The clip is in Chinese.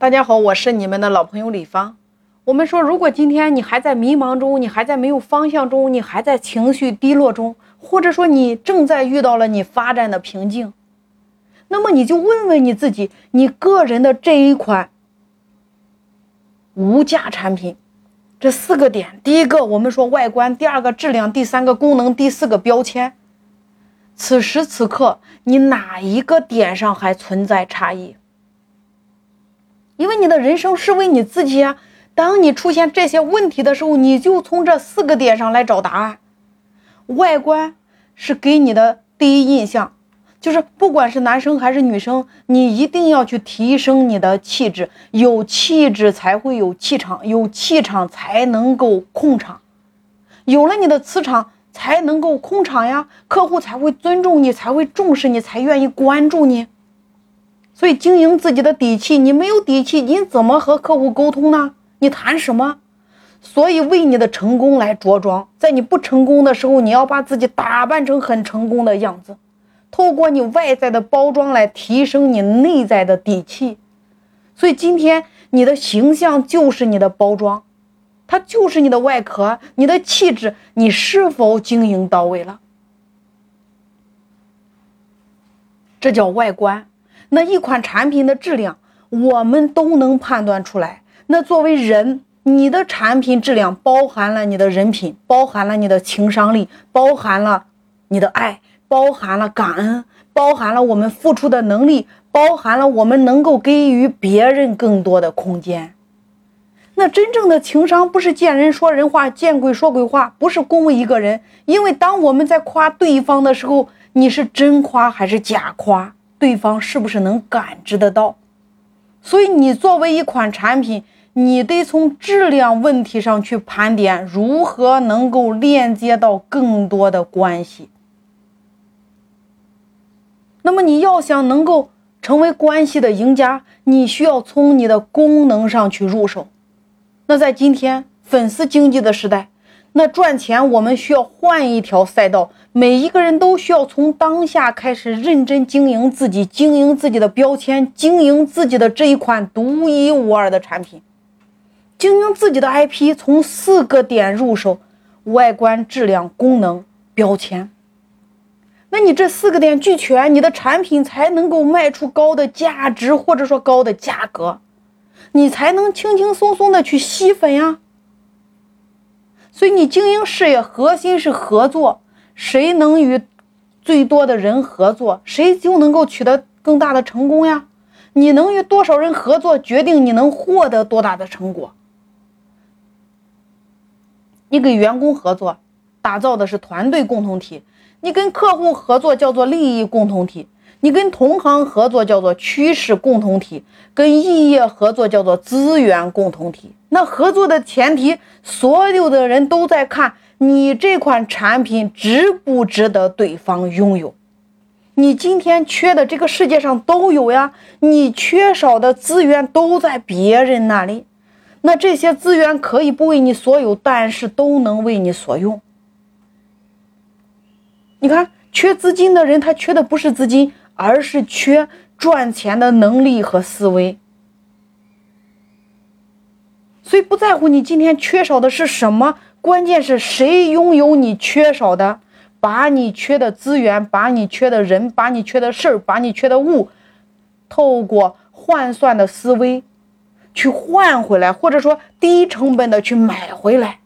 大家好，我是你们的老朋友李芳。我们说，如果今天你还在迷茫中，你还在没有方向中，你还在情绪低落中，或者说你正在遇到了你发展的瓶颈，那么你就问问你自己，你个人的这一款无价产品，这四个点：第一个，我们说外观；第二个，质量；第三个，功能；第四个，标签。此时此刻，你哪一个点上还存在差异？因为你的人生是为你自己啊。当你出现这些问题的时候，你就从这四个点上来找答案。外观是给你的第一印象，就是不管是男生还是女生，你一定要去提升你的气质。有气质才会有气场，有气场才能够控场。有了你的磁场，才能够控场呀，客户才会尊重你，才会重视你，才愿意关注你。所以，经营自己的底气，你没有底气，你怎么和客户沟通呢？你谈什么？所以，为你的成功来着装，在你不成功的时候，你要把自己打扮成很成功的样子，透过你外在的包装来提升你内在的底气。所以，今天你的形象就是你的包装，它就是你的外壳，你的气质，你是否经营到位了？这叫外观。那一款产品的质量，我们都能判断出来。那作为人，你的产品质量包含了你的人品，包含了你的情商力，包含了你的爱，包含了感恩，包含了我们付出的能力，包含了我们能够给予别人更多的空间。那真正的情商不是见人说人话，见鬼说鬼话，不是恭维一个人。因为当我们在夸对方的时候，你是真夸还是假夸？对方是不是能感知得到？所以，你作为一款产品，你得从质量问题上去盘点，如何能够链接到更多的关系。那么，你要想能够成为关系的赢家，你需要从你的功能上去入手。那在今天粉丝经济的时代。那赚钱，我们需要换一条赛道。每一个人都需要从当下开始认真经营自己，经营自己的标签，经营自己的这一款独一无二的产品，经营自己的 IP。从四个点入手：外观、质量、功能、标签。那你这四个点俱全，你的产品才能够卖出高的价值，或者说高的价格，你才能轻轻松松的去吸粉呀。所以，你经营事业核心是合作，谁能与最多的人合作，谁就能够取得更大的成功呀。你能与多少人合作，决定你能获得多大的成果。你给员工合作，打造的是团队共同体；你跟客户合作，叫做利益共同体。你跟同行合作叫做趋势共同体，跟异业合作叫做资源共同体。那合作的前提，所有的人都在看你这款产品值不值得对方拥有。你今天缺的，这个世界上都有呀。你缺少的资源都在别人那里。那这些资源可以不为你所有，但是都能为你所用。你看，缺资金的人，他缺的不是资金。而是缺赚钱的能力和思维，所以不在乎你今天缺少的是什么，关键是谁拥有你缺少的，把你缺的资源，把你缺的人，把你缺的事儿，把你缺的物，透过换算的思维去换回来，或者说低成本的去买回来。